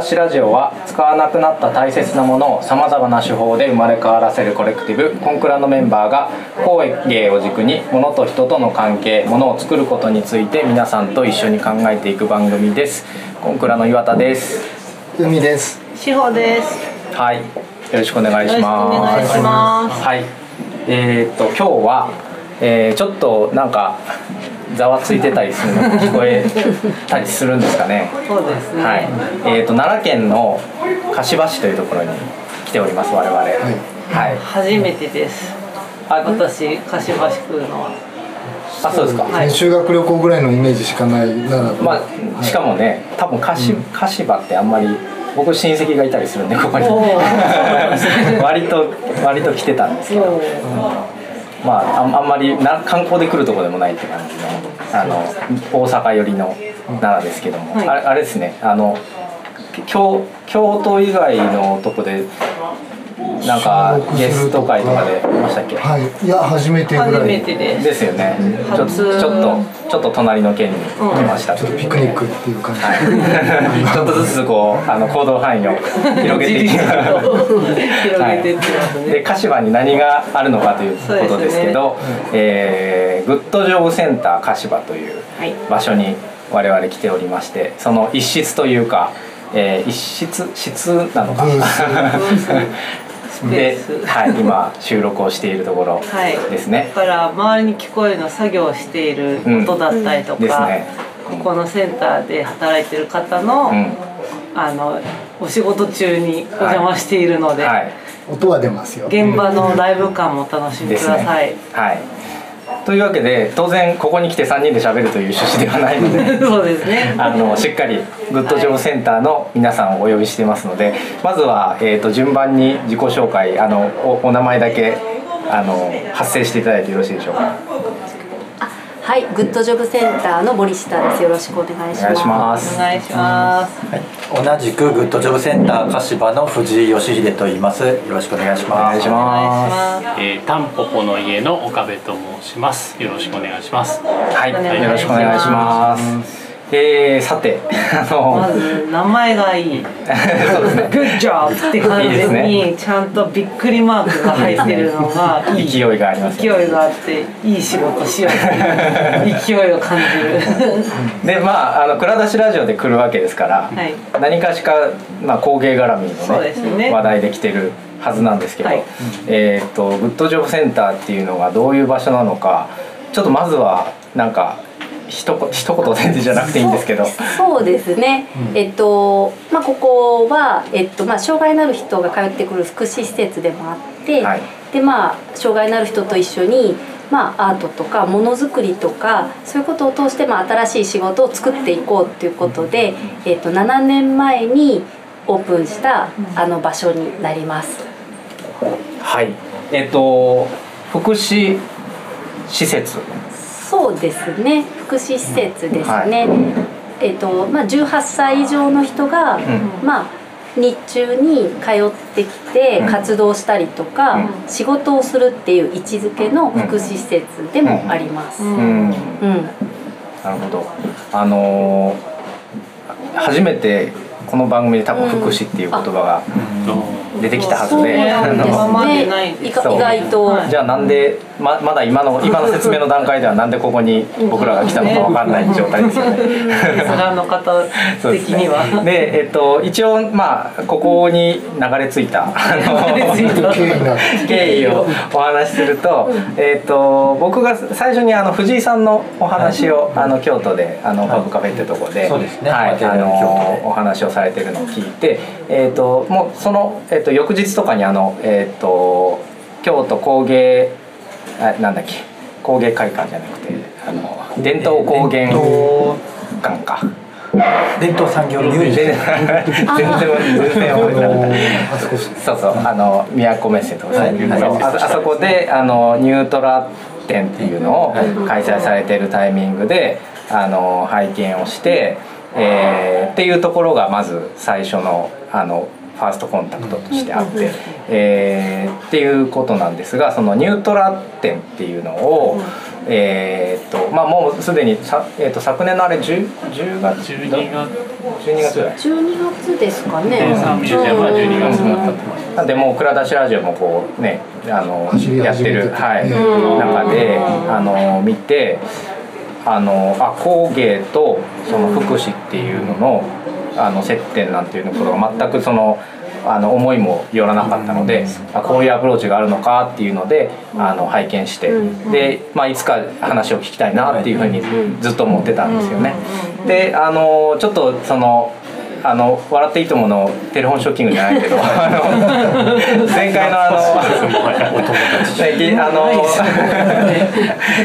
蔵出しラジオは使わなくなった大切なものをさまざまな手法で生まれ変わらせるコレクティブコンクラのメンバーが工芸を軸に物と人との関係物を作ることについて皆さんと一緒に考えていく番組です。コンクラの岩田です。海です志保です。はい。よろしくお願いします。お願いします。はい。えー、っと今日は、えー、ちょっとなんかざわついてたりするのが 聞こえたりするんですかね。そうですね。はい。えっ、ー、と奈良県の柏市というところに来ております我々。はい。はい、初めてです。あ私柏市区の。あそうですか、はい、修学旅行ぐらいのイメージしかないならまあしかもね多分柏,、うん、柏ってあんまり僕親戚がいたりするんでここに 割と割と来てたんですけど、うんまあ、あんまりな観光で来るとこでもないって感じのあの大阪寄りの奈良ですけども、はい、あれあれですね。あの京京都以外のとこでなんかゲスト会とかでいましたっけ？はい。いや初めてぐらい。初めてで。すですよね。ちょちょっとちょっと隣の県に来ました、うん、ちょっとピクニックっていう感じ、はい、ちょっとずつこうあの行動範囲を広げていきますね、で柏に何があるのかということですけど、ね。えー、グッドジョブセンター柏という場所に我々来ておりましてその一室というかえー、一室？室なのか、で、はい、今収録をしているところですね、はい、だから周りに聞こえるの作業している音だったりとか、うん。ね、ここのセンターで働いてる方の、うん、あのお仕事中にお邪魔しているので、はい。はい、音は出ますよ。現場のライブ感もお楽しみください、ね、はいというわけで当然ここに来て3人で喋るという趣旨ではないので そうですねあのしっかりグッドジョブセンターの皆さんをお呼びしてますので、まずは、えーと、順番に自己紹介あのおお名前だけあの発声していただいてよろしいでしょうか？はい、グッドジョブセンターの森下です。よろしくお願いします。お願いします。はい、同じくグッドジョブセンター柏の藤井義秀と言います。よろしくお願いします。お願いします。えー、タンポポの家の岡部と申します。よろしくお願いします。はい、よろしくお願いします。えー、さてあのまず名前がいいそうですね。グッジョブって感じにちゃんとびっくりマークが入ってるのが いい勢いがあります、ね、勢いがあっていい仕事しよう勢いを感じる。でまああの蔵出しラジオで来るわけですから、はい、何かしか、まあ、工芸絡みのね、ね、話題で来てるはずなんですけど、はい、えっ、とグッドジョブセンターっていうのがどういう場所なのかちょっとまずはなんか一言一言全然じゃなくていいんですけど。そうですね、うん、えっとまあここは、えっとまあ、障害のある人が通ってくる福祉施設でもあって、はい、でまあ障害のある人と一緒にまあ、アートとかものづくりとかそういうことを通して、まあ、新しい仕事を作っていこうということで、えっと、7年前にオープンしたあの場所になります。はい。えっと福祉施設そうですね。福祉施設ですね、はい、えっ、とまあ18歳以上の人が、うん、まあ日中に通ってきて活動したりとか、うん、仕事をするっていう位置づけの福祉施設でもあります。うん、なるほど。あのー、初めてこの番組で多分福祉っていう言葉が出てきたはずで、意外と。じゃあなんでままだ今の今の説明の段階ではなんでここに僕らが来たのかわかんない状態ですよね。の方的には。で、えっと一応まあここに流れ着いた経緯をお話しすると、えっと僕が最初にあの藤井さん。のお話をあの京都であのパブカフェってとこで、はいあのお話をされてるのを聞いて、えっともうそのえっと翌日とかにあのえっと京都工芸あなんだっけ工芸会館じゃなくてあの伝統工芸館か。伝統産業入 全然全然覚えてなかった。そうそうあの都メッセとか、ね、あそこであのニュートラ展っていうのを開催されているタイミングであの拝見をして、えー、っていうところがまず最初のあのファーストコンタクトとしてあって、えー、っていうことなんですがそのニュートラ展っていうのを、えーとまあ、もうすでにさ、えー、と昨年のあれ 10, 10月12月。12月ぐらい12月ですかね。サンミュージアムは12月だったと思います。なんでもう蔵出しラジオもこうねあのやってる、はい、うん。中であの見てあのあ工芸とその福祉っていうののあの接点なんていうところが全くそのあの思いもよらなかったので、あこういうアプローチがあるのかっていうのであの拝見して、で、まあ、いつか話を聞きたいなっていうふうにずっと思ってたんですよね。であのちょっとそのあの笑っていいとものテレフォンショッキングじゃないけど あの前回のあのあの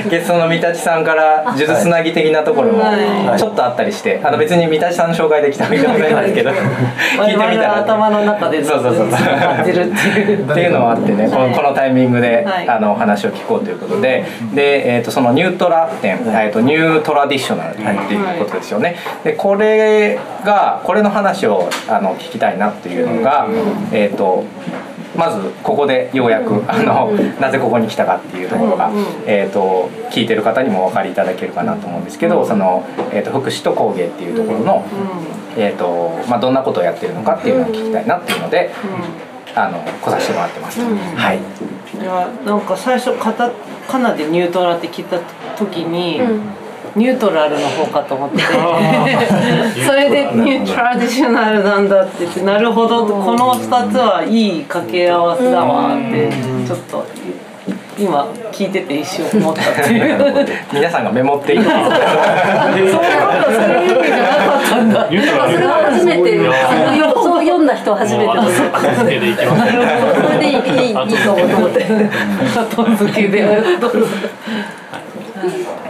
ゲストの三立さんから数珠つなぎ的なところもはい。ちょっとあったりしてあの別に三立さんの紹介できたわけじゃないんですけど 聞いてみたら。の頭の中でずっとそう。そうそう感じるっていう。っていうのもあってねこのこのタイミングで、はい。あのお話を聞こうということで。で、えー、とそのニュートラ展、えー、とニュートラディショナルっていうことですよね。でこれがこれの話をあの聞きたいなっていうのが、えー、とまずここでようやくあのなぜここに来たかっていうところが、えー、と聞いてる方にもお分かりいただけるかなと思うんですけどその、えー、と福祉と工芸っていうところの、えーとまあ、どんなことをやってるのかっていうのを聞きたいなっていうので、あの来させてもらってます。はい。いやなんか最初カタカナでニュートラって聞いた時に、ニュートラルの方かと思って それでニュートラディショナルなんだって言ってなるほどこの2つはいい掛け合わせだわってちょっと今聞いてて一瞬思ったっていう。皆さんがメモっていいそうなんだそういう意味じゃなかったんだ。それは初めてそうそう読んだ人は初めてそれでいい。いい。いいと思うと思って後付けで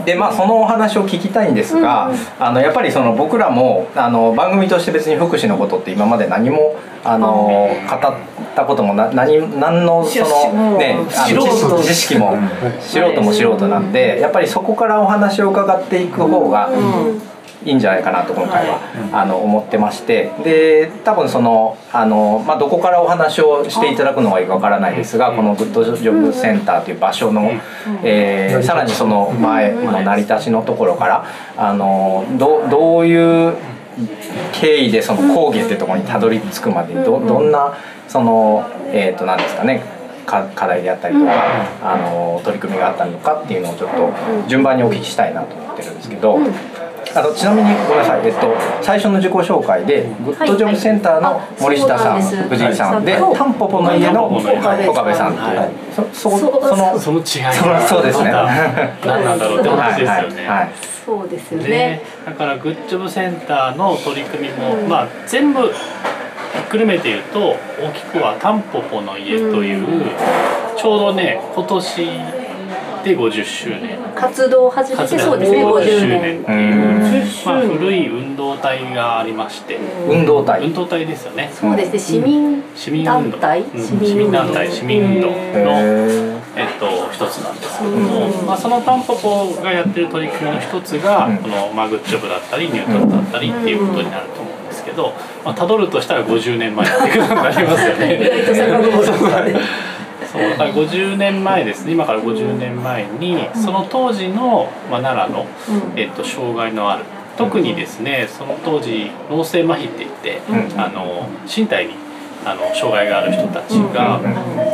でまあそのお話を聞きたいんですが、あのやっぱりその僕らもあの番組として別に福祉のことって今まで何もあの語ったこともな何何のそのねあの知知識も素人も素人なんでやっぱりそこからお話を伺っていく方がいいんじゃないかなと今回はあの思ってまして。で多分そのあの、まあ、どこからお話をしていただくのがいいかわからないですがこのグッドジョブセンターという場所の、えーさらにその前の成り立ちのところからあのどどういう経緯でその講義っていうところにたどり着くまでにどどんなそのえっ、と何ですかねか課題であったりとかあの取り組みがあったのかっていうのをちょっと順番にお聞きしたいなと思ってるんですけど。あのちなみにごめんなさい、えっと、最初の自己紹介でグッドジョブセンターの森下さん、はいはいあ藤井さんで、タンポポの家の岡部さんっていう、はい。そそこそのその違いそうですね。何なんだろうって話ですよね、はいはいはい。そうですよでね。だからグッジョブセンターの取り組みも、まあ全部ひっくるめて言うと大きくは「タンポポの家」という、ちょうどね今年で50周年。活動を始めてそうですね50 50周年。年っていう、50まあ、古い運動体がありまして。運動体運動体ですよね。そうですね市民市民運動団体？うん。市民団体市民運動の、へえっと、一つなんですけども、まあ、そのタンポポがやってる取り組みの一つが、うん。このマグッジョブだったりニュートラだったりっていうことになると思うんですけど、まあ、辿るとしたら50年前っていうことになりますよね。そうだから50年前ですね。今から50年前にその当時の、まあ、奈良の、えっと、障害のある。特にですねその当時脳性麻痺って言って、うん。あの身体にあの障害がある人たちが、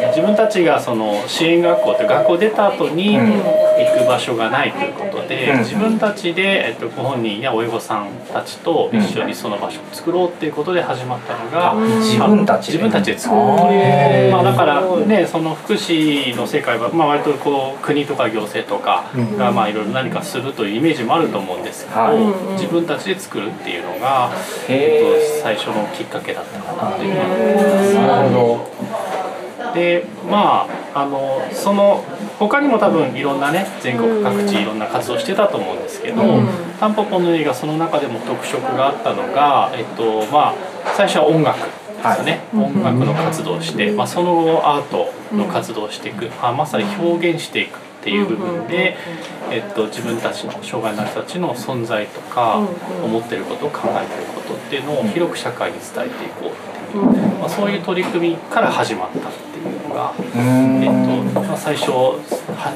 自分たちがその支援学校って学校出た後にうん。行く場所がないということで、うん。自分たちで、えっと、ご本人や親御さんたちと一緒にその場所を作ろうっていうことで始まったのが、自分たちで自分たちで作る。まあ、だからねその福祉の世界は、まあ、割とこう国とか行政とかがまあいろいろ何かするというイメージもあると思うんですけど、はい。自分たちで作るっていうのが、えっと、最初のきっかけだったかなというふうに思います。なるほでまああのその他にも多分いろんなね全国各地いろんな活動してたと思うんですけど、タンポポの映画その中でも特色があったのが、えっとまあ、最初は音楽ですね、音楽の活動をして、まあ、その後アートの活動をしていく、あまさに表現していくっていう部分で、えっと、自分たちの障害のある人たちの存在とか、思ってること考えてることっていうのを広く社会に伝えていこうっていう、まあ、そういう取り組みから始まったっていうのが。えっとまあ、最初は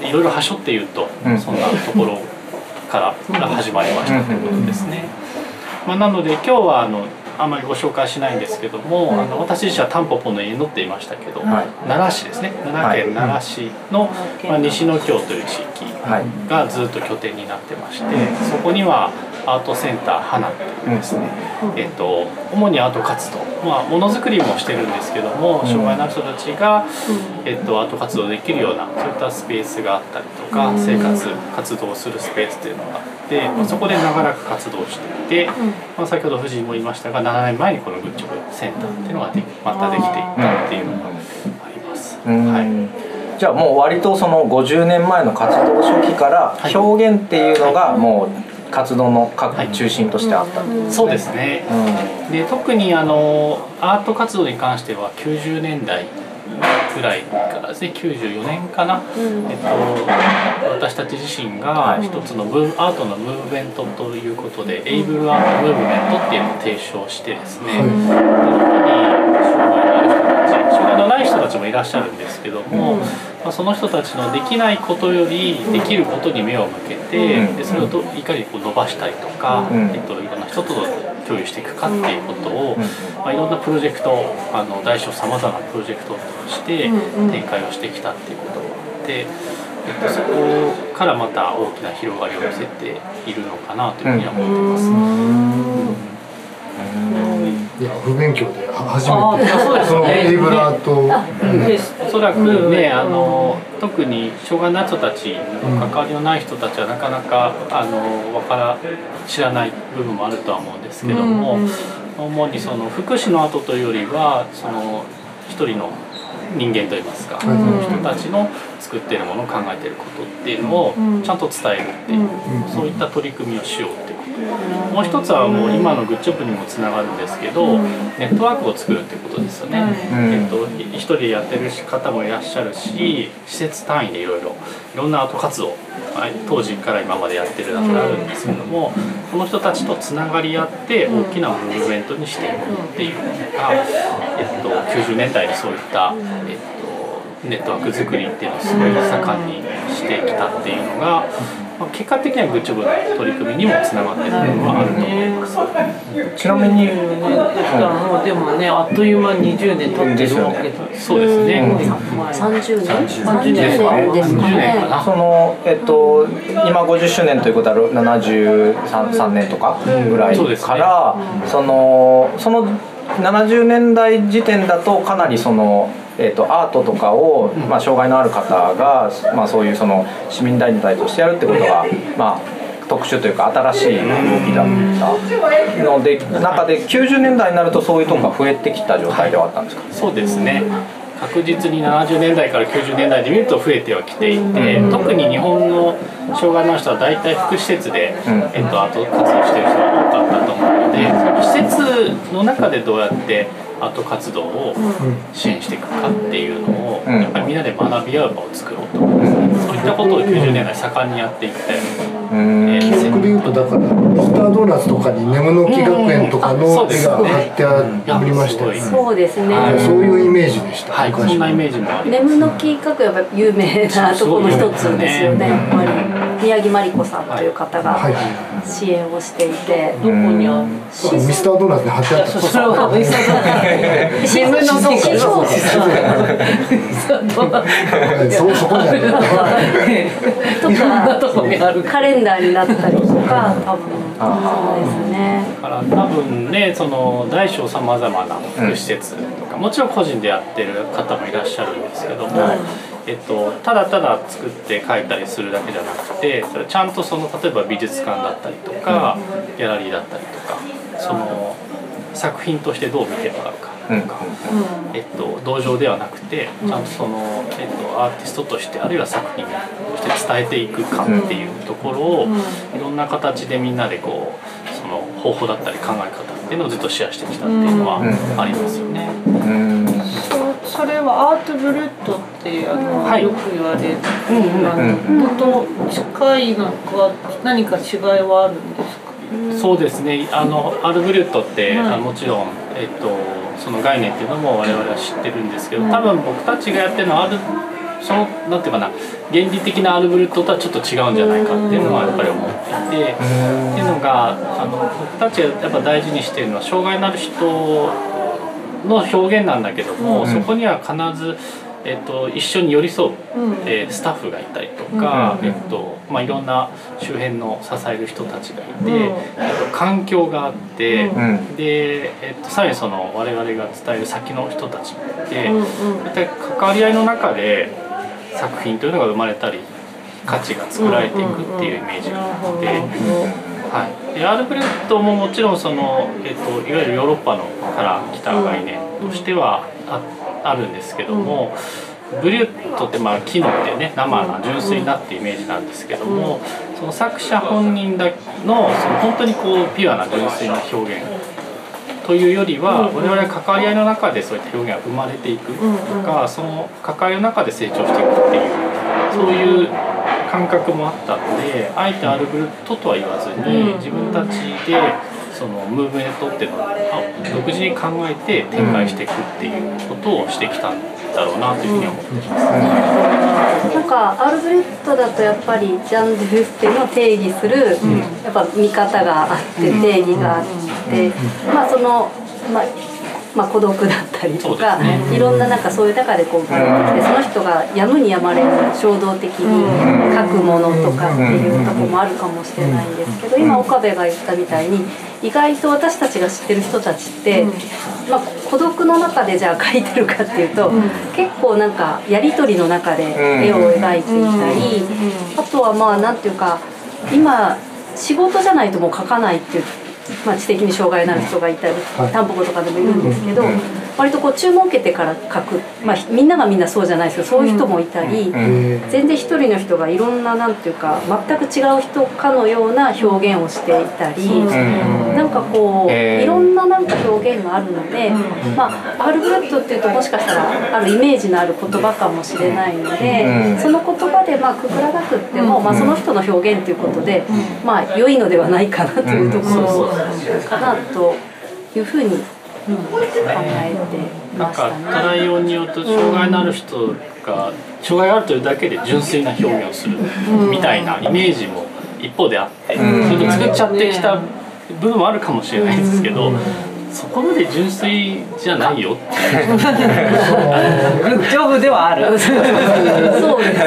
いろいろはしょって言うと、うん。そんなところからが始まりましたということですね。まあ、なので今日はあのあまりご紹介しないんですけども、あの私自身はタンポポの家に乗っていましたけど、はい、奈良市ですね。奈良県奈良市の、まあ、西野京という地域がずっと拠点になってまして、そこにはアートセンター花っていう。ですね、えっと、主にアート活動、まあ、ものづくりもしてるんですけども障害のある人たちが、えっと、アート活動できるようなそういったスペースがあったりとか生活活動するスペースというのがあって、まあ、そこで長らく活動していて、まあ、先ほど藤井も言いましたが7年前にこのグッチョブセンターっていうのがでまたできていったっていうのがあります。はい。じゃあもう割とその50年前の活動初期から表現っていうのがもう活動の中心としてあった、はい、そうですね、うん、で特にあのアート活動に関しては90年代ぐらいからですね94年かな、うん、えっと、私たち自身が一つのブアートのムーブメントということで、エイブルアートムーブメントっていうのを提唱してですね、うん、障害のある人たち障害のない人たちもいらっしゃるんですけども、まあ、その人たちのできないことよりできることに目を向けて、でそれをどいかにこう伸ばしたりとか、えっと、いろんな人と共有していくかっていうことを、まあ、いろんなプロジェクトあの大小さまざまなプロジェクトとして展開をしてきたっていうことがあって。えっと、そこからまた大きな広がりを見せているのかなというふうには思ってます。いや不勉強で初めて。そのエイブルアート、うん、おそらくねあの特に障害の人たちの関わりのない人たちはなかなかあのわから知らない部分もあるとは思うんですけども、主にその福祉の後というよりはその一人の人間といいますか、その人たちの作っているものを考えていることっていうのをちゃんと伝えるっていう、そういった取り組みをしようっていうもう一つはもう今のグッチョップにもつながるんですけど、ネットワークを作るってことですよね、えっと、一人でやってる方もいらっしゃるし施設単位でいろいろいろんなアート活動当時から今までやってる中であるんですけどもこの人たちとつながり合って大きなムーブメントにしていくっていうのが、えっと、90年代にそういった、えっと、ネットワーク作りっていうのをすごい盛んにしてきたっていうのが。まあ、結果的にはグッチョブの取り組みにもつながってる部分はあると思います。ちなみに、ね、もうでもねあっという間に20年経ってるわけだ。そうですね。三十年。三十年ですね。そのえっと今50周年ということは73年とかぐらいから、そのその70年代時点だとかなりその。えーと、アートとかを、まあ、障害のある方が、まあ、そういうその市民団体としてやるってことが、まあ、特殊というか新しい動きだった。ので中で90年代になるとそういうとこが増えてきた状態ではあったんですか、はい、そうですね。確実に70年代から90年代で見ると増えてはきていて、特に日本の障害のある人は大体福祉施設で、えっと、アート活動してる人が多かったと思うので施設の中でどうやってアート活動を支援していくかっていうのを、やっぱりみんなで学び合う場を作ろうと。思います、そういったことを90年代盛んにやっていったよえー、記憶でいうとだからスタードーナツとかに眠の木学園とかの絵が貼ってありましたよね、そうですね、そういうイメージでした、はい、そんなイメージもあり眠の木学園は有名なところの一つですよね。やっぱり宮城真理子さんという方が支援をしていて、どこにあるミスタードーナツに貼ってあった。それはミスタードーナツ。新聞の記事そうそこにある。とかカレンダーになったりとか多分そうですねだから多分ねその大小さまざまな福祉施設とか、もちろん個人でやってる方もいらっしゃるんですけども、えっと、ただただ作って書いたりするだけじゃなくてちゃんとその例えば美術館だったりとか、ギャラリーだったりとかその作品としてどう見てもらうか。とか、えっと、同情ではなくてちゃんとその、えっと、アーティストとしてあるいは作品として伝えていくかっていうところを、いろんな形でみんなでこうその方法だったり考え方っていうのをずっとシェアしてきたっていうのはありますよね。それはアートブルットってあの、はい、よく言われる、うんうん、と近いのか何か違いはあるん。ですかそうですね。あのアルブリュットって、はい、もちろん、えっと、その概念っていうのも我々は知ってるんですけど多分僕たちがやってるのはアルそのなんていうかな原理的なアルブレットとはちょっと違うんじゃないかっていうのはやっぱり思っていて、っていうのがあの僕たちがやっぱ大事にしているのは障害のある人の表現なんだけども、そこには必ずえっと、一緒に寄り添う、えー、スタッフがいたりとか、えっとまあ、いろんな周辺の支える人たちがいて、えっと、環境があって、で、えっと、さらにその我々が伝える先の人たちがいて、大体関わり合いの中で作品というのが生まれたり価値が作られていくっていうイメージがあって。アルブレットももちろんその、えっと、いわゆるヨーロッパのから来た概念としてはああるんですけども、ブリュットってまあ木のってね生な純粋なってイメージなんですけども、その作者本人だのその本当にこうピュアな純粋な表現というよりは我々関わり合いの中でそういった表現が生まれていくとかその関わりの中で成長していくっていうそういう感覚もあったのであえてアルブルトとは言わずに自分たちでそのムーブメントっていうのを独自に考えて展開していくっていうことをしてきたんだろうなというふうに思ってます。なんかアルブレットだとやっぱりジャンルっていうのを定義する、やっぱ見方があって定義があって、まあそのまあまあ、孤独だったりとか、ね、いろんななんかそういう中でこう生まれてきてその人がやむにやまれぬ衝動的に書くものとかっていうとこもあるかもしれないんですけど今岡部が言ったみたいに意外と私たちが知ってる人たちって、まあ、孤独の中でじゃあ描いてるかっていうと、結構なんかやり取りの中で絵を描いていたり、あとはまあなん。ていうか今仕事じゃないともう描かないっていうまあ、知的に障害のある人がいたり、タンポポとかでもいるんですけど、割とこう注文を受けてから書く、まあ、みんながみんなそうじゃないですけどそういう人もいたり、全然一人の人がいろんななんていうか全く違う人かのような表現をしていたり、なんかこう、いろんななんか表現があるので、まあ、アールブリュットっていうともしかしたらあるイメージのある言葉かもしれないので、その言葉でまあくくらなくっても、まあ、その人の表現ということで、まあ良いのではないかなというところかなというふうに考えてましたね。なんかトライオンによると障害のある人が障害があるというだけで純粋な表現をするみたいなイメージも一方であって、それと作っちゃってきた部分もあるかもしれないですけど、そこまで純粋じゃないよって丈夫ではある。そうです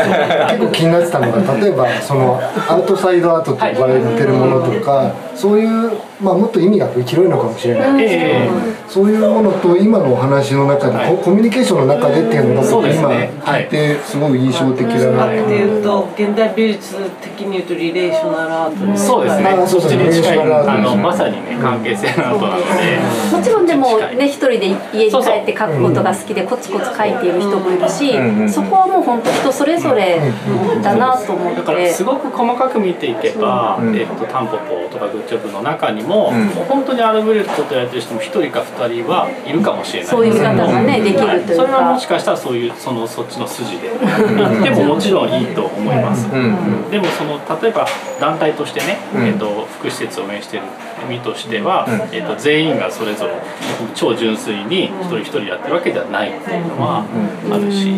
結構気になってたのが例えばそのアウトサイドアートと呼ばれてるものとか、そういう、まあ、もっと意味が広いのかもしれない。ですけど、え。ー、そういうものと今のお話の中で、はい、コミュニケーションの中でっていうのが僕今聞いてすごい印象的だな。っていうと現代美術的に言うとリレーショナルアートそうですね。そうですね。あのまさにね関係性のアートなので。もちろんでもね一人で家に帰って書くことが好きでコツコツ書いている人もいるし、そこはもう本当人それぞれだなと思って。だからすごく細かく見ていけば、えっと、タンポポとかグッジョブの中にも,、もう本当にアルブレットとやってる人も一人か二人はいるかもしれない。そういう見方がねできるというか。それはもしかしたらそういうそのそっちの筋で。行ってももちろんいいと思います、でもその例えば団体としてね、えっと、福祉施設を運営してる身としては、えっと、全員がそれぞれ超純粋に一人一人やってるわけではないっていうのはあるし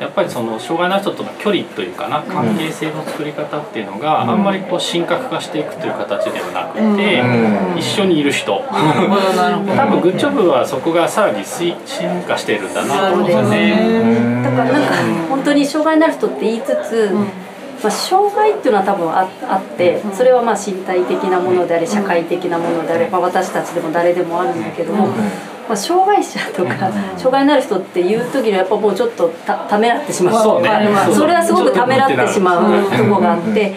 やっぱりその障害の人との距離というかな関係性の作り方っていうのがあんまりこう神格化していくという形ではなくて一緒にいる人。多分グッジョブはそこがさらに進化してるんだなと思うんですよね。だからなんか本当に障害のある人って言いつつまあ、障害っていうのは多分ああってそれはまあ身体的なものであれ社会的なものであれ、まあ、私たちでも誰でもあるんだけども、まあ、障害者とか障害のある人っていう時にはやっぱもうちょっとたためらってしまう。そ,、れはすごくためらってしまうとこがあって。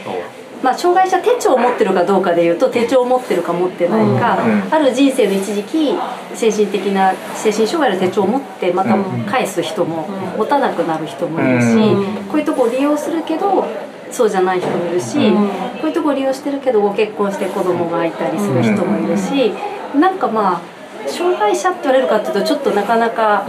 まあ、障害者手帳を持ってるかどうかでいうと手帳を持ってるか持ってないか、ある人生の一時期精神的な精神障害の手帳を持ってまた返す人も持たなくなる人もいるし、こういうとこを利用するけどそうじゃない人もいるし、こういうとこ利用してるけどご結婚して子供がいたりする人もいるし、なんかまあ障害者って言われるかっていうとちょっとなかなか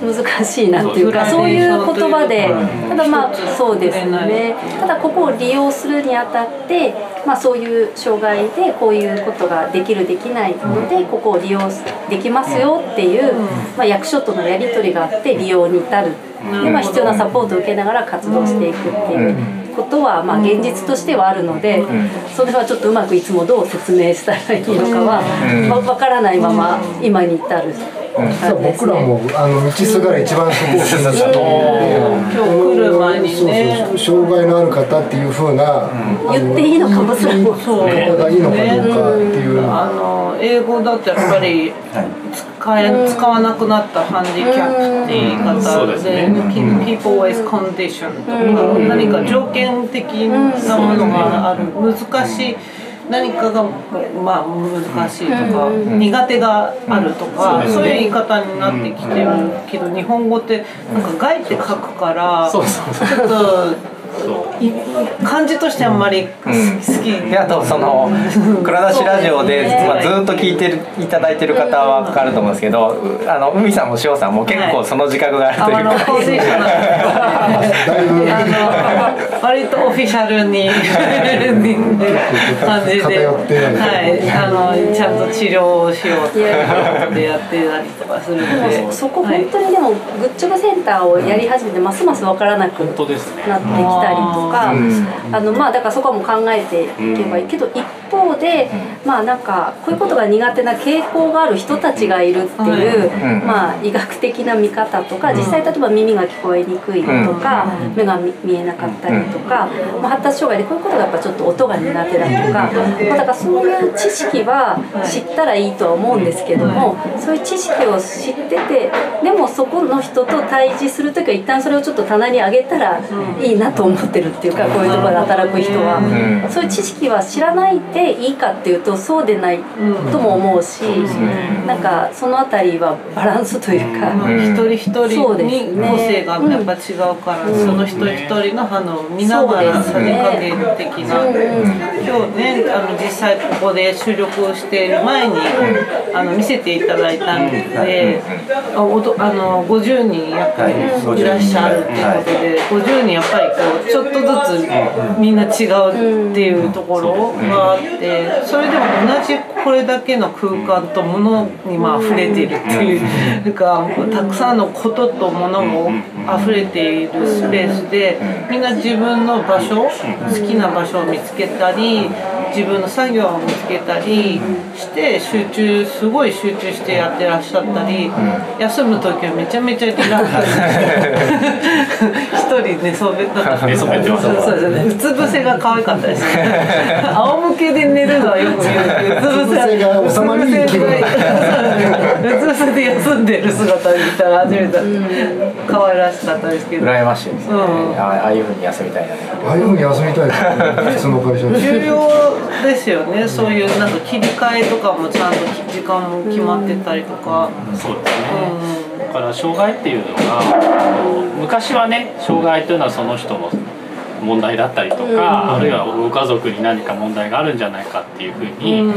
難しいなっていうかそういう言葉でただまあそうですね。ただここを利用するにあたってまあ、そういう障害でこういうことができるできないのでここを利用できますよっていう、まあ、役所とのやり取りがあって利用に至る。で、まあ、必要なサポートを受けながら活動していくっていうことは、まあ、現実としてはあるのでそれはちょっとうまくいつもどう説明したらいいのかは分からないまま今に至る。うん、僕らもあの道すがら一番そこを気にした今日来る前にね。障害のある方っていうふうな、言っていいのかもしれない。そう方がいいのかどうかっていう、あの英語だとやっぱり使え使わなくなったハンディキャップって言い方で、ね、people with condition とか何か条件的なものがある。難しい何かがまあ難しいとか、苦手があるとか、そういう言い方になってきてるけど日本語ってなんか「外」って書くからちょっと。感じとしてあんまり好き、うん、であとその蔵出しラジオで、まあ、ずっと聞いてるいただいてる方は分かると思うんですけどあの海さんも塩さんも結構その自覚があるというか、はい、割とオフィシャルに感じで、はい、あのちゃんと治療をしようってでやってたりとかするので。そこ本当にでもグッチョブセンターをやり始めてますます分からなくなってきたりとか、あのまあだからそこはもう考えていけばいいけど一方で、まあなんかこういうことが苦手な傾向がある人たちがいるっていう、まあ医学的な見方とか実際例えば耳が聞こえにくいとか、目が見えなかったりとか、まあ、発達障害でこういうことがやっぱちょっと音が苦手だとか、まあ、だからそういう知識は知ったらいいとは思うんですけどもそういう知識を知っててでもそこの人と対峙する時は一旦それをちょっと棚に上げたらいいなと思ってるっていうかこういうところで働く人は、そういう知識は知らないでいいかっていうとそうでないとも思うし、なんかその辺りはバランスというか、一人一人に個性がやっぱ違うから、その一人一人の反応を見ながらさじ加減的な、今日ねあの実際ここで収録をしている前に、あの見せていただいたんで、あおとあの50人やっぱりいらっしゃるっていうことで、50人やっぱりこうちょっとずつみんな違うっていうところがあってそれでも同じこれだけの空間とものにまあ溢れているっていうかたくさんのこととものも溢れているスペースでみんな自分の場所好きな場所を見つけたり自分の作業を見つけたりして集中すごい集中してやってらっしゃったり休む時はめちゃめちゃリラックス 一人寝そべった寝そべってますそうですね。うつ伏せが可愛かったですね。仰向けで寝るのはよく見るうつ伏せ。が収まりいい気分うつ伏せで休んでる姿見たら初めて。可愛らしかったですけど。羨ましいですね、ああいうふうに休みたいな。ああいうふうに休みたいです、ね、普通の会社重要ですよね。そういうなんか切り替えとかもちゃんと時間も決まってたりとか、うん、そうですね、うん、だから障害っていうのが昔はね障害というのはその人の問題だったりとか、うん、あるいはご家族に何か問題があるんじゃないかっていうふうに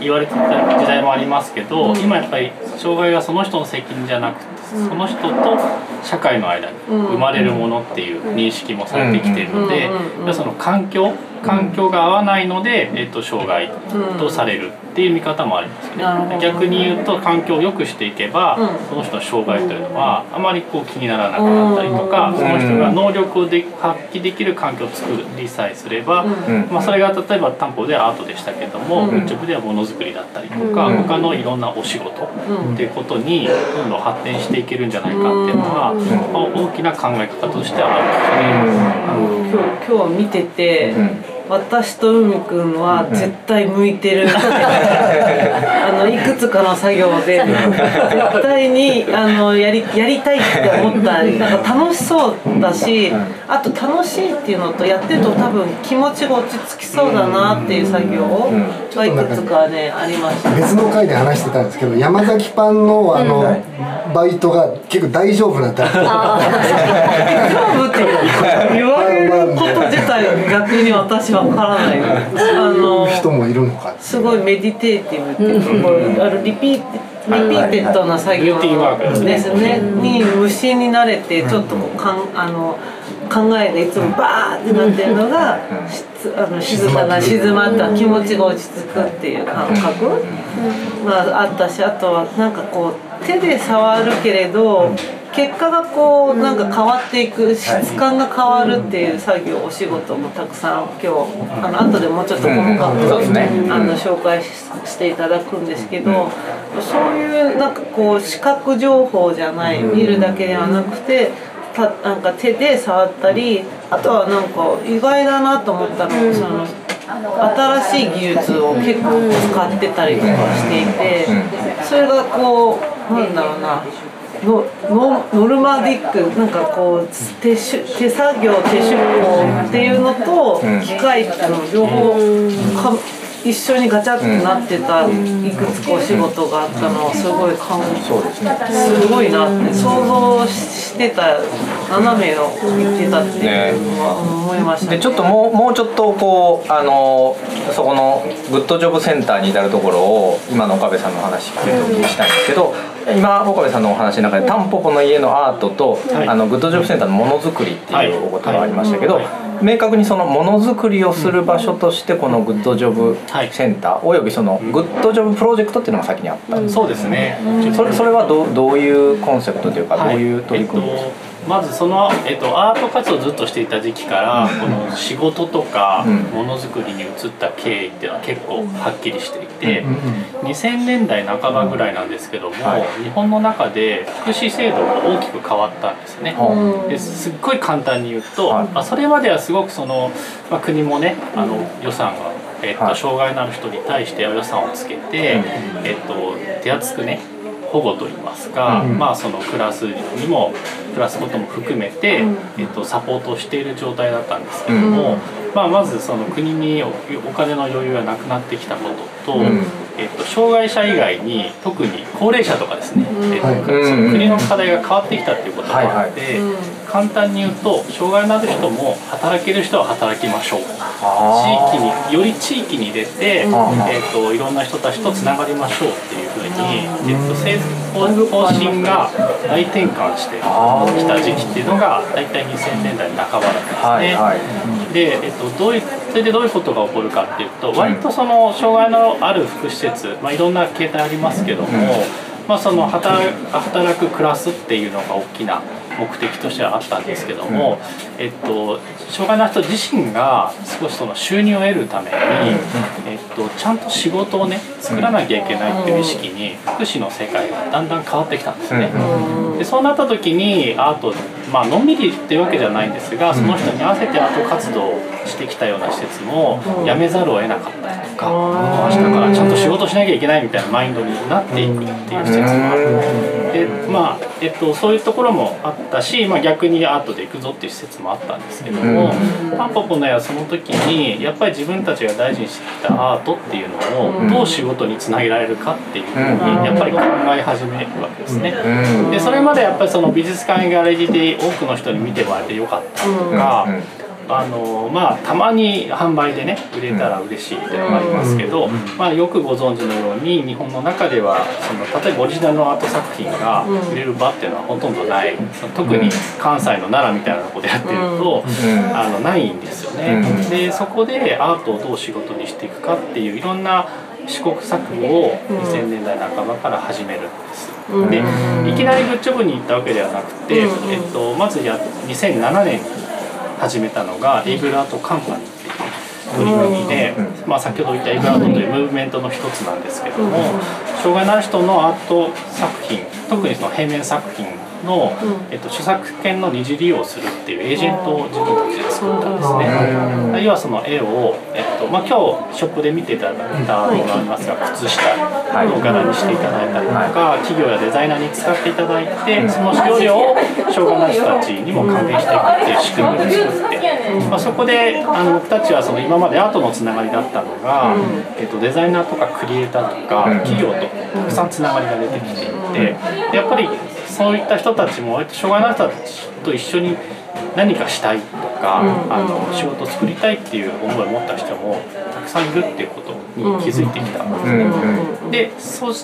言われてた時代もありますけど、今やっぱり障害がその人の責任じゃなくてその人と社会の間に生まれるものっていう認識もされてきているのでその環境環境が合わないので、えっと、障害とされるっていう見方もありますね、逆に言うと環境を良くしていけば、その人の障害というのはあまりこう気にならなくなったりとか、その人が能力をで発揮できる環境を作りさえすれば、まあ、それが例えば担保ではアートでしたけども、うん、YouTube ではものづくりだったりとか、うん、他のいろんなお仕事っていうことにどんどん発展していけるんじゃないかっていうのは、まあ、大きな考え方としてはあるんですよね。今日今日見てて、私と海くんは絶対向いてる、あのいくつかの作業で絶対にあのやりやりたいって思った。なんか楽しそうだしあと楽しいっていうのとやってると多分気持ちが落ち着きそうだなっていう作業がいくつかねありました。別の回で話してたんですけど山崎パンのあの、バイトが結構大丈夫なタイプ。大丈夫って言われること自体逆に私はわからない。あの人もいるのか。すごい meditative っていうか、あの repea repeated な作業ですね。に無心になれてちょっとこうかんあの考えでいつもバーってなってるのが、あの静かな静まった。気持ちが落ち着くっていう感覚。があったしあとはなんかこう手で触るけれど結果がこうなんか変わっていく質感が変わるっていう作業お仕事もたくさん今日あの後でもうちょっと細かく、あの紹介していただくんですけどそういうなんかこう視覚情報じゃない見るだけではなくてたなんか手で触ったりあとはなんか意外だなと思ったのがその。新しい技術を結構使ってたりとかしていてそれがこうなんだろうなのノノルマディックなんかこう手手作業手出法っていうのと機械っていうの両方か一緒にガチャってなってたいくつかお仕事があったのはすごい感そうですね。すごいなって想像してた斜めの言ってたっていうのは思いました、ね、でちょっともうもうちょっとこうあのそこのグッドジョブセンターに至るところを今の岡部さんの話聞くとにしたいんですけど今岡部さんのお話の中で「タンポポの家のアートと」はい、あのグッドジョブセンターのものづくりっていうお言葉ありましたけど、はいはい明確にそのものづくりをする場所としてこのグッドジョブセンター、およびそのグッドジョブプロジェクトっていうのが先にあった、そうですね。それそれはどどういうコンセプトというかどういう取り組みですか、えっとまずその、えっと、アート活動をずっとしていた時期から、この仕事とかものづくりに移った経緯っていうのは結構はっきりしていて、2000年代半ばぐらいなんですけども、日本の中で福祉制度が大きく変わったんですね。ですっごい簡単に言うと、まあ、それまではすごくその、まあ、国もねあの予算がえっと、障害のある人に対して予算をつけて、えっと、手厚くね保護といいますか、うん、まあそのクラスにも暮らすことも含めて、えっと、サポートをしている状態だったんですけども、まあ、まずその国にお金の余裕がなくなってきたことと、えっと、障害者以外に特に高齢者とかですね、えっと、その国の課題が変わってきたっていうことがあって、簡単に言うと障害のある人も働ける人は働きましょう。地域により地域に出て、えっと、いろんな人たちとつながりましょうっていうふうに、えっと、政府方針が大転換してきた時期っていうのが大体2000年代半ばだったんですね。はいはい、で、えっと、どういうそれでどういうことが起こるかっていうと割とその障害のある福祉施設、まあ、いろんな形態ありますけども、まあ、その働働く暮らすっていうのが大きな目的としてはあったんですけども、えっと、障害の人自身が少しその収入を得るために、えっと、ちゃんと仕事をね作らなきゃいけないっていう意識に福祉の世界がだんだん変わってきたんですね。でそうなった時にアートまあのんびりっていうわけじゃないんですがその人に合わせてアート活動をしてきたような施設も辞めざるを得なかったりとか明日からちゃんと仕事しなきゃいけないみたいなマインドになっていくっていう施設もあるでまあ、えっと、そういうところもあったし、まあ、逆にアートで行くぞっていう施設もあったんですけどもパンポポの絵はその時にやっぱり自分たちが大事にしてきたアートっていうのをどう仕事につなげられるかっていうふうにやっぱり考え始めるわけですね。でそれまでやっぱりその美術館ギャラリーで多くの人に見てもらえてよかったとか。あのまあたまに販売でね売れたら嬉しいっていうのもありますけど、まあ、よくご存知のように日本の中ではその例えばオリジナルのアート作品が売れる場っていうのはほとんどない。特に関西の奈良みたいなとこでやってると、あのないんですよね。でそこでアートをどう仕事にしていくかっていういろんな試行錯誤を2000年代半ばから始めるんです。でいきなりグッジョブに行ったわけではなくて、えっと、まずや2007年に始めたのがエイブルアートカンパニーっていう取り組みで、まあ、先ほど言ったエイブルアートというムーブメントの一つなんですけども障害のある人のアート作品特にその平面作品の、えっと、著作権の二次利用するっていうエージェントを自分たちで作ったんですね。要はその絵を、えっとまあ、今日ショップで見ていただいたものがありますが靴下を柄にしていただいたりとか企業やデザイナーに使っていただいてその使用料を障害の人たちにも還元していくっていう仕組みを作って、まあ、そこであの僕たちはその今までアートのつながりだったのが、えっと、デザイナーとかクリエイターとか企業とたくさんつながりが出てきていてやっぱりそういった人たちも障害のある人たちと一緒に何かしたいとか、あの仕事を作りたいっていう思いを持った人もたくさんいるっていうことに気づいてきた。ん。ですね。でそう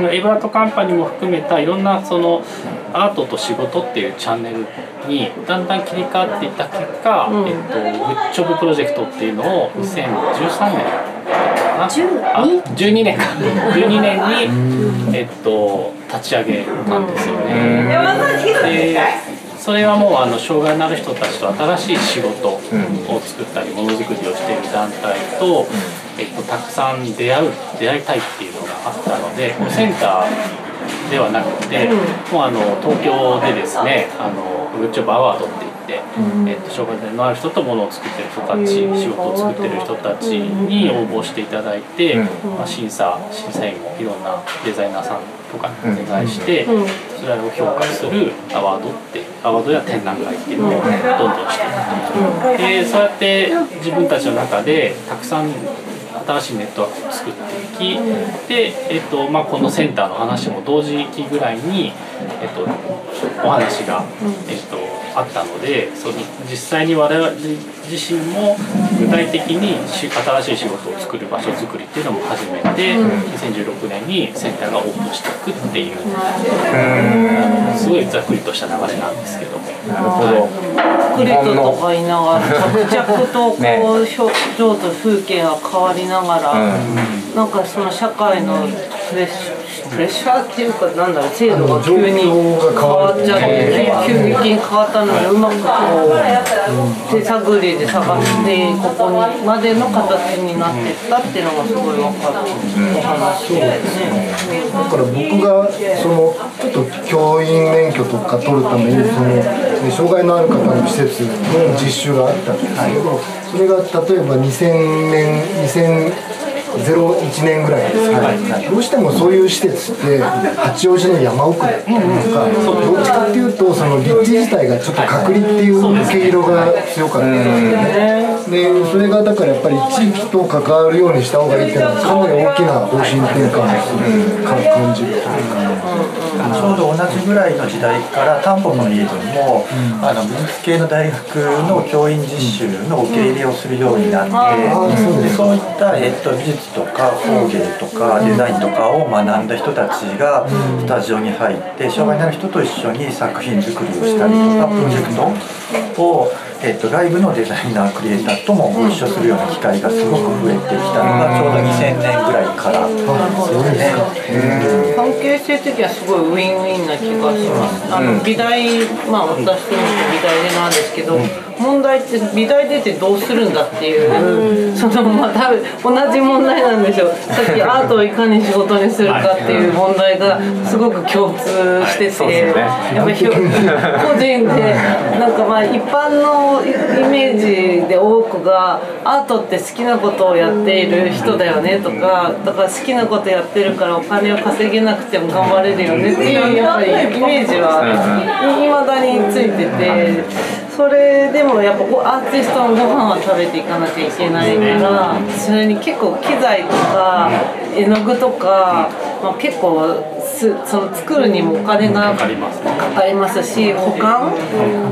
エバートカンパニーも含めたいろんなそのアートと仕事っていうチャンネルにだんだん切り替わっていった結果、うん、えっと、グッジョブプロジェクトっていうのを2013年あ12年か。12年に、えっと、立ち上げたんですよね。でそれはもうあの障害のある人たちと新しい仕事を作ったりものづくりをしている団体と、えっと、たくさん出会う出会いたいっていうのがあったのでセンターではなくて、もうあの東京でですねあのグッジョブアワードってて、えっと、障害のある人とものを作ってる人たち、仕事を作ってる人たちに応募していただいて、まあ、審査審査員もいろんなデザイナーさんとかにお願いして、それを評価するアワードってアワードや展覧会っていうのをどんどんしていく。でそうやって自分たちの中でたくさん新しいネットワークを作っていきで、えっとまあ、このセンターの話も同時期ぐらいに、えっと、お話が、えっと、あったのでその実際に我々自身も具体的に新しい仕事を作る場所づくりっていうのも始めて、うん、2016年にセンターがオープンしていくっていう、うん、すごいざっくりとした流れなんですけども。なるほど。クリトとかいながら着々とこう、ね、情と風景が変わりながら、うん、なんかその社会のプレッシャープレッシャーっていうかなんだろう制度が急に変わっちゃってね急激に変わったのでうまくこう手探りで探してここにまでの形になってったっていうのがすごい分かるお話ですね。だから僕がそのちょっと教員免許とか取るためにその障害のある方の施設の実習があったんですけどそれが例えば2000年2000 01年ぐらいですけ、どうしてもそういう施設って八王子の山奥だったりとか、どっちかっていうとその立地自体がちょっと隔離っていう受け色が強かったんですねでそれがだからやっぱり地域と関わるようにした方がいいっていうのはかなり大きな方針転換をする感じるというか。ちょうど同じぐらいの時代からタンポポの家でも、うん、あの美術系の大学の教員実習の受け入れをするようになって、うん、でそういった、えっと、美術とか工芸とかデザインとかを学んだ人たちがスタジオに入って障害のある人と一緒に作品作りをしたりとかプロジェクトをえっと、外部のデザイナークリエイターともご一緒するような機会がすごく増えてきたのがちょうど2000年ぐらいからそうですね。関係性的にはすごいウィンウィンな気がします、あの美大まあ私とも美大でなんですけど、問題って美大出てどうするんだっていう、そのまあ多分同じ問題なんでしょう。さっきアートをいかに仕事にするかっていう問題がすごく共通してて、やっぱり 個人でなんかまあ一般のイメージで多くがアートって好きなことをやっている人だよねとかだから好きなことやってるからお金を稼げなくても頑張れるよねっていうやっぱりイメージはいまだについてて。それでもやっぱアーティストのご飯は食べていかなきゃいけないからそれに結構機材とか絵の具とか、まあ、結構すその作るにもお金がかかりますし保管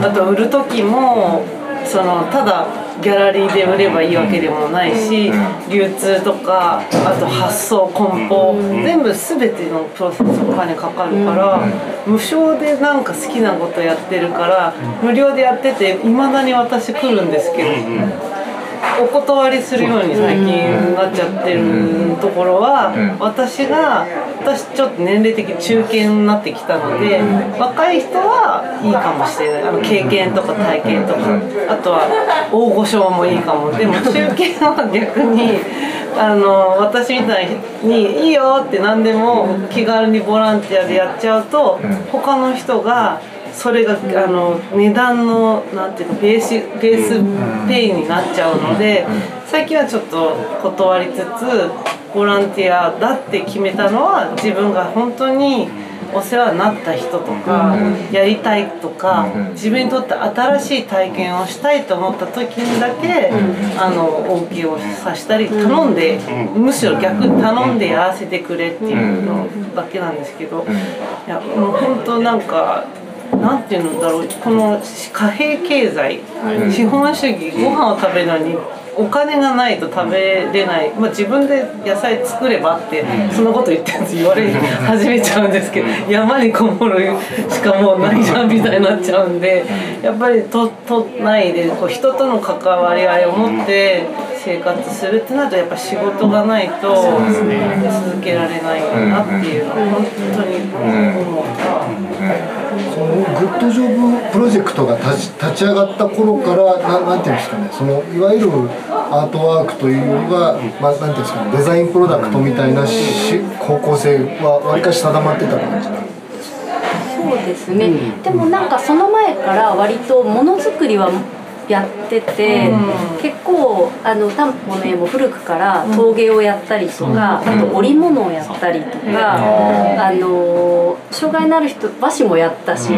あと売る時もそのただギャラリーで売ればいいわけでもないし流通とかあと発送梱包全部全てのプロセスお金かかるから無償でなんか好きなことやってるから無料でやってていまだに私来るんですけど。お断りするように最近なっちゃってるところは、私が私ちょっと年齢的中堅になってきたので、若い人はいいかもしれない。あの経験とか体験とか、あとは大御所もいいかも。でも中堅は逆に。あの私みたいに「いいよ」って何でも気軽にボランティアでやっちゃうと他の人がそれがあの値段のなんていうのベースベースペイになっちゃうので最近はちょっと断りつつボランティアだって決めたのは自分が本当にお世話になった人とかやりたいとか自分にとって新しい体験をしたいと思った時にだけあの恩恵をさしたり頼んでむしろ逆に頼んでやらせてくれっていうのだけなんですけどいやもう本当なんか。なんていうんだろう。この貨幣経済、資本主義ご飯を食べるのにお金がないと食べれない、まあ、自分で野菜作ればってそのこと言って言われ始めちゃうんですけど山にこもるしかもうないじゃんみたいになっちゃうんでやっぱりと都内でこう人との関わり合いを持って生活するってなるとやっぱ仕事がないと続けられないなっていうのは本当に思った。そのグッドジョブプロジェクトが立ち立ち上がった頃からななんていうんですかねそのいわゆるアートワークというよりは、まあ、なんていうんですかねデザインプロダクトみたいなし方向性はわりかし定まってた感じなんですそうですね、でもなんかその前から割とものづくりはやってて、うん、結構あのタンポの絵も古くから陶芸をやったりとか、うん、あと織物をやったりとか、うん、あの障害のある人和紙もやったし、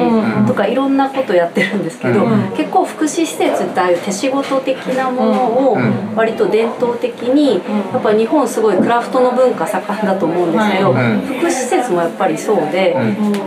とかいろんなことやってるんですけど、結構福祉施設ってああいう手仕事的なものを割と伝統的にやっぱ日本すごいクラフトの文化盛んだと思うんですけど、福祉施設もやっぱりそうで、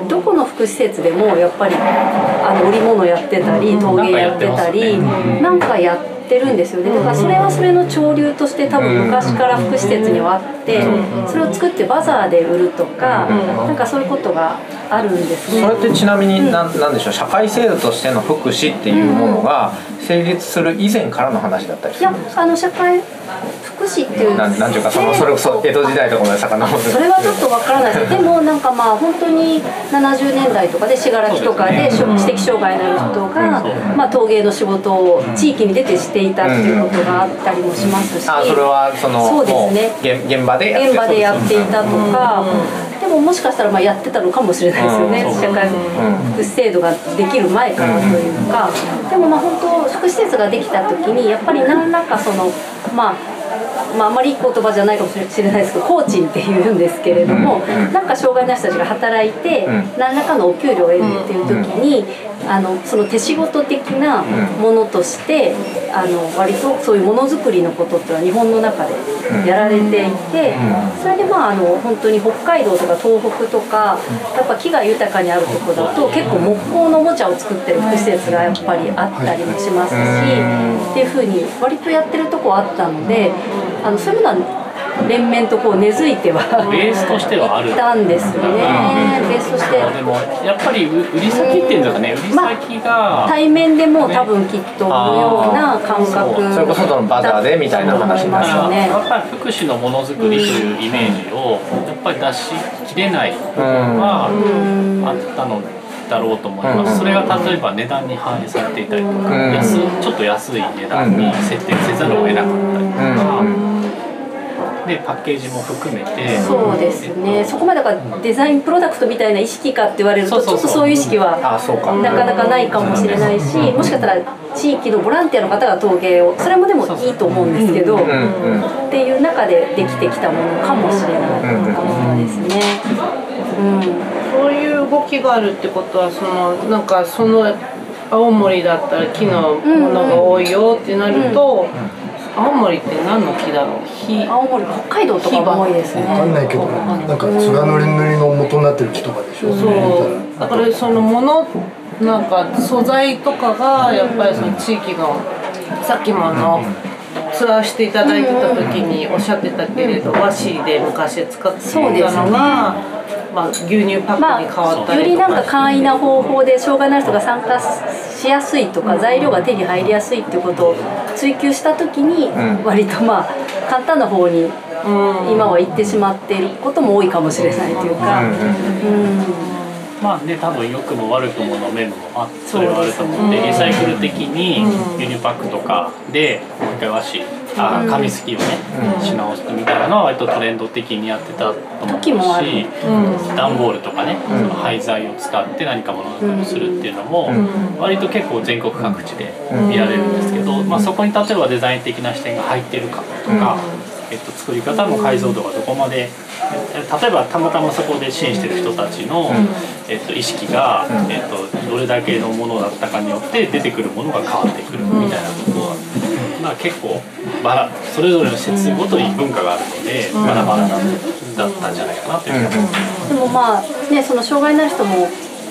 どこの福祉施設でもやっぱりあの織物やってたり陶芸やってたり。なんかやってるんですよ。ねだからそれはそれの潮流として多分昔から福祉施設にはあってそれを作ってバザーで売るとかなんかそういうことがあるんですね。それってちなみに何なんでしょう？社会制度としての福祉っていうものが成立する以前からの話だったりするんですか？いやあの社会福祉っていう。なんなんていうかそのそれこそ江戸時代とかまで遡る。それはちょっとわからない。ですでもなんかまあ本当に70年代とかで信楽とかで知的障害のある人が、まあ、陶芸の仕事を地域に出てしていたっていうことがあったりもしますし、あそれはそのそうですね。現場で現場でやっていたとか、でももしかしたらまあやってたのかもしれないですよね、社会福祉制度ができる前からというか、でもまあ本当福祉施設ができた時にやっぱり何らかそのまあまあ、あまりいい言葉じゃないかもしれないですけど工賃っていうんですけれども、なんか障害の人たちが働いて、何らかのお給料を得るっていう時に、あのその手仕事的なものとして、あの割とそういうものづくりのことっていうのは日本の中でやられていて、それでまああの本当に北海道とか東北とかやっぱ木が豊かにあるとこだと結構木工のおもちゃを作ってる施設がやっぱりあったりもしますし、っていうふうに割とやってるとこあったのであのそういうものは連綿とこう根付いてはベースとしてはある。たんですよね、ベースとしてでもやっぱり売り先っていうんですかね、売り先が、まあ、対面でも多分きっと売るような感覚それこそのバザーでみたいな話になりますね。やっぱり福祉のものづくりというイメージをやっぱり出しきれない部分があったので。だろうと思います、それが例えば値段に反映されていたりとか、安ちょっと安い値段に設定せざるを得なかったりとか、でパッケージも含めて。そうですね。そこまでがデザインプロダクトみたいな意識かって言われるとちょっとそういう意識はなかなかないかもしれないしもしかしたら地域のボランティアの方が陶芸をそれもでもいいと思うんですけどっていう中でできてきたものかもしれないものですね。うん。そういう動きがあるってことはそのなんかその青森だったら木のものが多いよってなると、青森って何の木だろう？木青森北海道とかも多いですね。分かんないけどなんかつがのり塗りの元になってる木とかでしょ？そう。だからそのものなんか素材とかがやっぱりその地域のさっきもあのツアーしていただいてた時におっしゃってたけれど和紙で昔使っていたのが、まあ、牛乳パックに変わったり、まあ、よりなんか簡易な方法で障害のある人が参加しやすいとか材料が手に入りやすいっていうことを追求した時に割とまあ簡単な方に今は行ってしまっていることも多いかもしれないというか。うんまあね多分良くも悪くもの面もあそれはあると思うんでリサイクル的に輸入パックとかでもう一回和紙あ紙すきをね、し直すみたいなのは割とトレンド的にやってたと思うし、段ボールとかね、その廃材を使って何かものをするっていうのも、割と結構全国各地で見られるんですけど、まあ、そこに例えばデザイン的な視点が入ってるかとか。えっと、作り方の解像度がどこまで例えばたまたまそこで支援してる人たちの、えっと、意識が、えっと、どれだけのものだったかによって出てくるものが変わってくるみたいなことは、まあ、結構バラそれぞれの施設ごとに文化があるので、バラバラだったんじゃないかなという、でもまあねその障害のある人も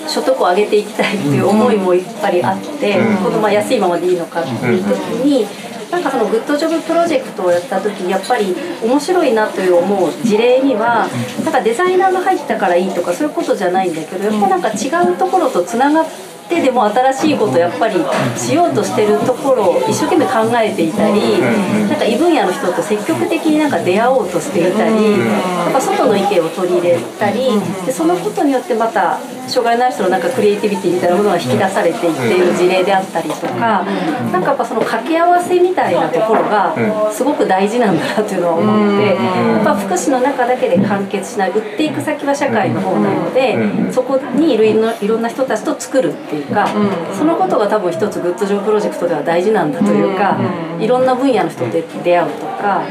所得を上げていきたいっていう思いもやっぱりあって、このまあ安いままでいいのかっていう時に。なんかそのグッドジョブプロジェクトをやった時にやっぱり面白いなという思う事例にはなんかデザイナーが入ったからいいとかそういうことじゃないんだけどやっぱなんか違うところとつながっててでも新しいことやっぱりしようとしてるところを一生懸命考えていたりなんか異分野の人と積極的になんか出会おうとしていたりやっぱ外の意見を取り入れたりでそのことによってまた障害のある人のなんかクリエイティビティみたいなものが引き出されていっている事例であったりとかなんかやっぱその掛け合わせみたいなところがすごく大事なんだなというのは思ってやっぱ福祉の中だけで完結しない売っていく先は社会の方なのでそこにいろいろん。な人たちと作るっていういうか、そのことが多分一つグッドジョブプロジェクトでは大事なんだというか、いろんな分野の人で出会うとか、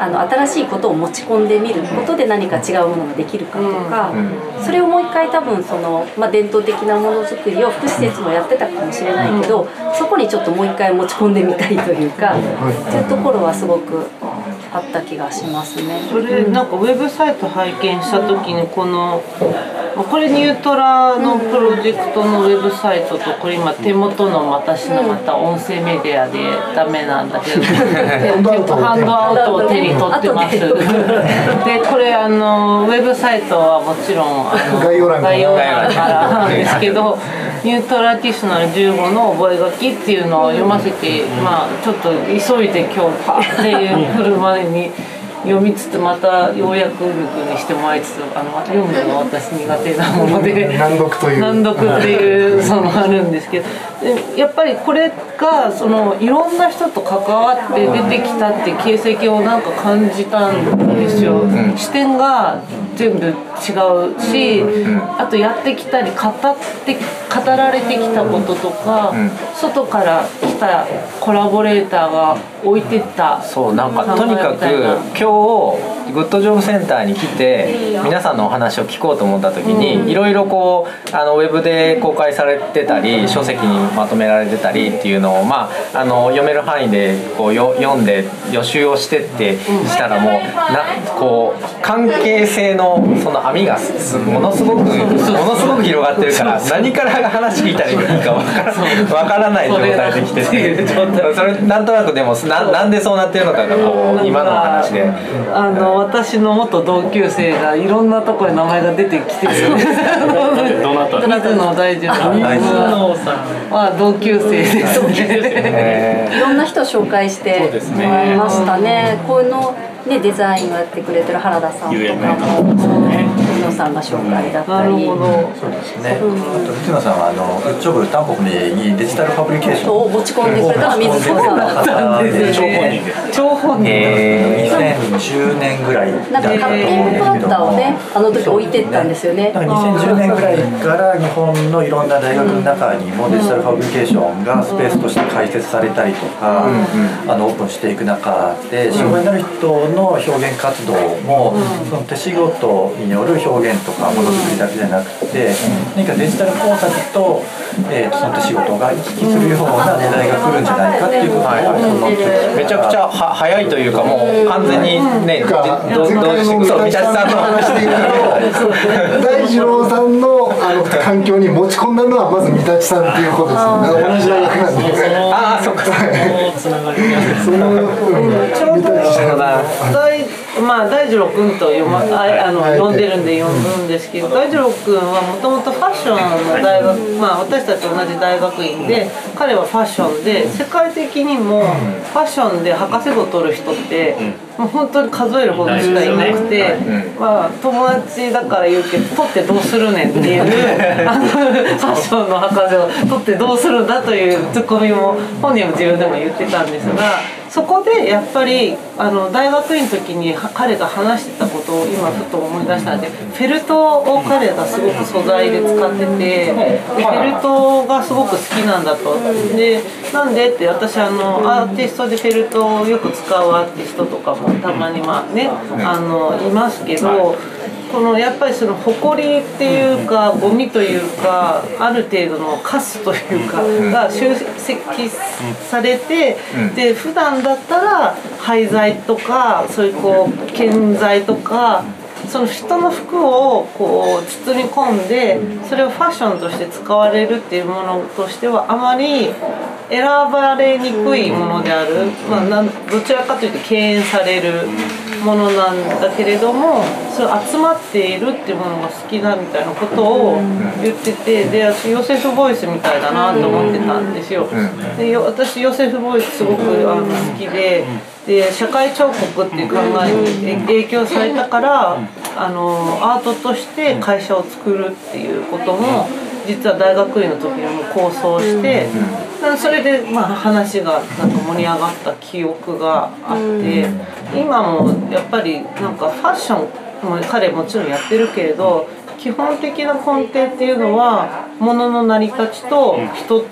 あの新しいことを持ち込んでみることで何か違うものができるかとか、それをもう一回多分その、まあ、伝統的なものづくりを福祉施設もやってたかもしれないけど、そこにちょっともう一回持ち込んでみたいというか、っていうところはすごくあった気がしますね。それなんかウェブサイト拝見した時にこのこれニュートラのプロジェクトのウェブサイトとこれ今手元の私のまた音声メディアでダメなんだけど。ハンドアウトを手に取ってます。でこれあのウェブサイトはもちろん概要欄から。なんですけどニュートラティショナル15の覚書っていうのを読ませてまあちょっと急いで今日パっていう来るまでに。読みつつまた要約力にしてもらいつつあの読むのが私苦手なもので。難読という。難読っていうそのあるんですけど。やっぱりこれがそのいろんな人と関わって出てきたっていう形跡をなんか感じたんですよ。視点が全部違うし、あとやってきたり語って語られてきたこととか、外から来たコラボレーターが置いてった。そうなんかとにかく今日グッドジョブセンターに来て皆さんのお話を聞こうと思った時にいろいろこうあのウェブで公開されてたり書籍にまとめられてたりっていうのを、まあ、あの読める範囲でこうよ読んで予習をしてってしたらもうなこう関係性のその網がものすごくものすごく広がってるから何から話聞いたらいいか分から分からない状態で来てて。それなんとなくでもななんでそうなってるのかがこう今の話で。あの私の元同級生がいろんなところに名前が出てきてるんです。どなた水野大二さん。は同級生ですね。いろんな人紹介してもらいましたねこのねデザインをやってくれてる原田さんとかも野さんが紹介だったり。そうですね、あと水野さんはあのウッチョブタンポポにデジタルファブリケーション。を持ち込んでくれたのは水野さんだったんですね。超本人で2010年ぐらいなんかカッティングプロッターをねあの時置いてったんですよね。2010年ぐらいから日本のいろんな大学の中にもデジタルファブリケーションがスペースとして開設されたりとか、あのオープンしていく中で障害になる人の表現活動も、その手仕事による表表現とかものづくりだけじゃなくて、何かデジタル工作と,、えー、とその仕事が行き来するような時代が来るんじゃないかっていうことを、はい、めちゃくちゃは早いというかもう完全にね、どどそう三田さんの話でいくと。大二郎さんのあの環境に持ち込んだのはまず三田さんっていうことですよね。同じ大学なんで。ああそっか。つながりその、うん、三田さんまあ大二郎君と読,、ま、ああの読んでるんで読むんですけど大二郎君はもともとファッションの大学、まあ、私たち同じ大学院で彼はファッションで世界的にもファッションで博士号取る人ってもう本当に数えるほどしかいなくて、まあ、友達だから言うけど取ってどうするねんっていうあのファッションの博士を取ってどうするんだというツッコミも本人も自分でも言ってたんですが。そこでやっぱりあの大学院の時に彼が話してたことを今ふと思い出したんでフェルトを彼がすごく素材で使っててでフェルトがすごく好きなんだとでなんでって私あのアーティストでフェルトをよく使うアーティストとかもたまにまあねあのいますけど。このやっぱりその埃っていうかゴミというかある程度のカスというかが集積されてで普段だったら廃材とかそういうこう建材とかその人の服をこう包み込んでそれをファッションとして使われるっていうものとしてはあまり選ばれにくいものである、まあ、なんどちらかというと敬遠されるものなんだけれどもそれ集まっているっていうものが好きだみたいなことを言っててでヨセフボイスみたいだなと思ってたんですよ。で私ヨセフボイスすごくあの好きでで社会彫刻っていう考えに影響されたからあのアートとして会社を作るっていうことも実は大学院の時にも構想して、それでまあ話がなんか盛り上がった記憶があって、今もやっぱりなんかファッションも彼もちろんやってるけれど基本的な根底っていうのはものの成り立ちと人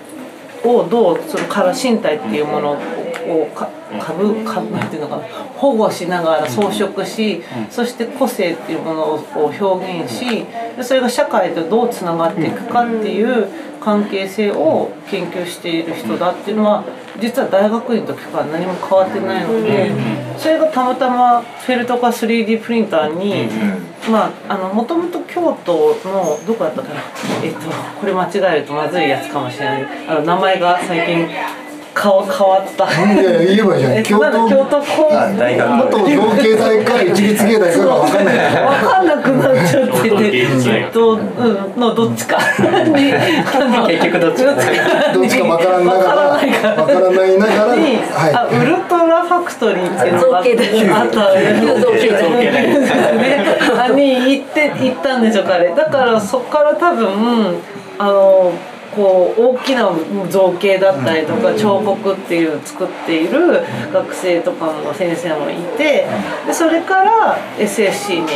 をどうそのから身体っていうものをか株株なんていうのかな保護しながら装飾し、そして個性っていうものを表現しそれが社会とどうつながっていくかっていう関係性を研究している人だっていうのは実は大学院の時から何も変わってないのでそれがたまたまフェルトか 3D プリンターにまああのもともと京都のどこだったかなえっとこれ間違えるとまずいやつかもしれない。あの名前が最近顔変わった。いや言えばいいじゃん。京都京都工大学元造形大か一律芸大かが分かんない。分かんなくなっちゃってて、えっとうんのどっちか。結局どっちか。どっちか分からながら分からないながら。あウルトラファクトリーっていうのがあったね。に行って行ったんでしょ彼。だからそこから多分あの。こう大きな造形だったりとか彫刻っていう作っている学生とかも先生もいてでそれから SFC に、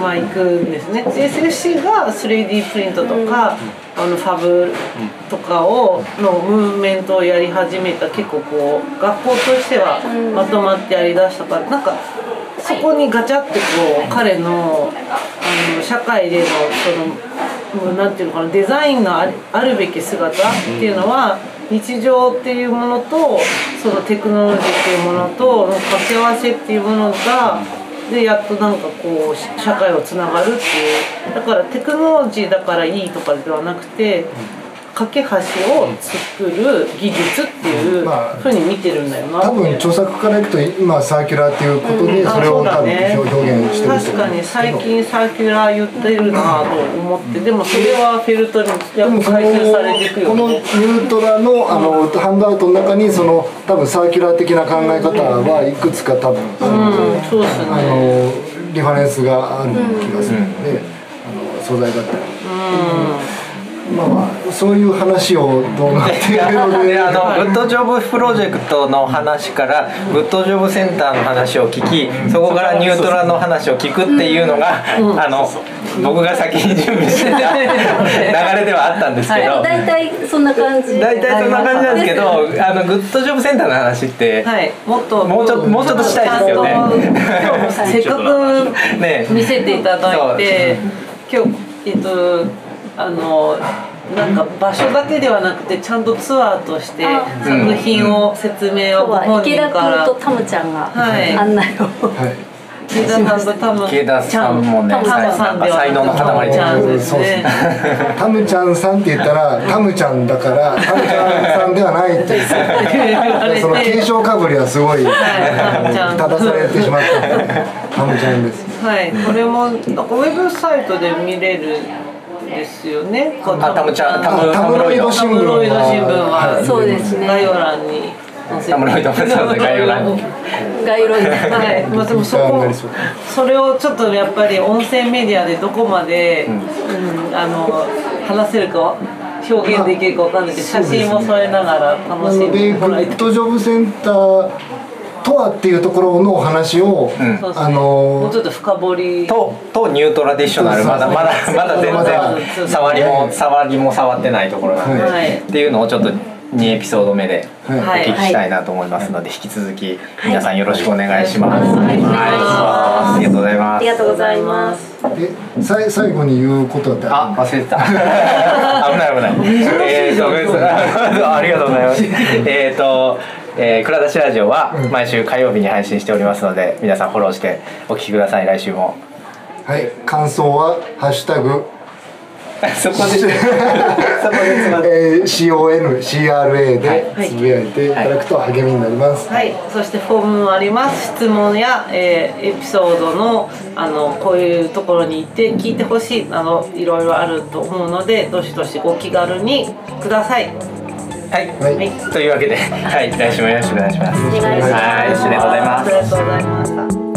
まあ、行くんですね。SFC が 3D プリントとかあのファブとかをのムーブメントをやり始めた結構こう学校としてはまとまってやりだしたからなんかそこにガチャってこう彼のあの社会でのそのなんていうのかなデザインのあるべき姿っていうのは日常っていうものとそのテクノロジーっていうものとの掛け合わせっていうものがでやっとなんかこう社会をつながるっていう。だからテクノロジーだからいいとかではなくて架け橋を作る技術っていうふうに見てるんだよな、多分著作からいくと今サーキュラーっていうことでそれを多分表現してる確かに最近サーキュラー言ってるなと思ってでもそれはフェルトにやっぱ回収されていくよ、ね、このニュートラのあのハンドアウトの中にその多分サーキュラー的な考え方はいくつか多分、うん、そうですね。あのリファレンスがある気がするので、あの素材だったり。うんまあまあそういう話をどうなっているので。あのグッドジョブプロジェクトの話からグッドジョブセンターの話を聞きそこからニュートラの話を聞くっていうのが、あの僕が先に準備してた 流れではあったんですけど、大体そんな感じ。大体そんな感じなんですけどあのグッドジョブセンターの話って、はい、もっともうちょっともうちょっとしたいですよね。せっかく 見せていただいて、今日えっとあのなんか場所だけではなくてちゃんとツアーとして作品を説明をご本人から。とタムちゃんが案内を、はい。池田さんとタム。池田さんもねタムさんでは才能の塊ちゃんですね。タムちゃんさんって言ったらタムちゃんだからタムちゃんさんではないって その継承かぶりはすごい、正されてしまった。タムちゃんです。はい。これもなんかウェブサイトで見れるですよね。あ、タムちゃん、タム、タムロイド新聞は、そうですね。概要欄に。タムロイド概要欄に。概要欄に。はい。まあでもそこそれをちょっとやっぱり音声メディアでどこまで、うん、あの話せるか。表現できるかわかんないけど写真も添えながら楽しんでもらえて。グッドジョブセンターとはっていうところのお話を、うん、あのもうちょっと深掘りととニュートラディショナルまだまだまだ全然触りも触りも触ってないところなんで、はい、っていうのをちょっと2エピソード目でお聞きしたいなと思いますので、引き続き皆さんよろしくお願いします。はい、ありがとうございます。ありがとうございます。え、さい最後に言うことってあ、忘れてた。危ない危ない。えっと、ありがとうございます。えっと。えー、蔵出しラジオは毎週火曜日に配信しておりますので皆さんフォローしてお聞きください。来週も。はい。感想は「ハッシュタグ。そこで そこでえー、CONCRA でつぶやいてい。ただくと励みになります。はい、そしてフォームもあります。質問や、えー、エピソードのあのこういうところに行って聞いてほしいあのいろいろあると思うのでどしどしご気軽にくださいはい、はい、というわけで、はい、来週もよろしくお願いします。はい、ありがとうございます。ありがとうございます。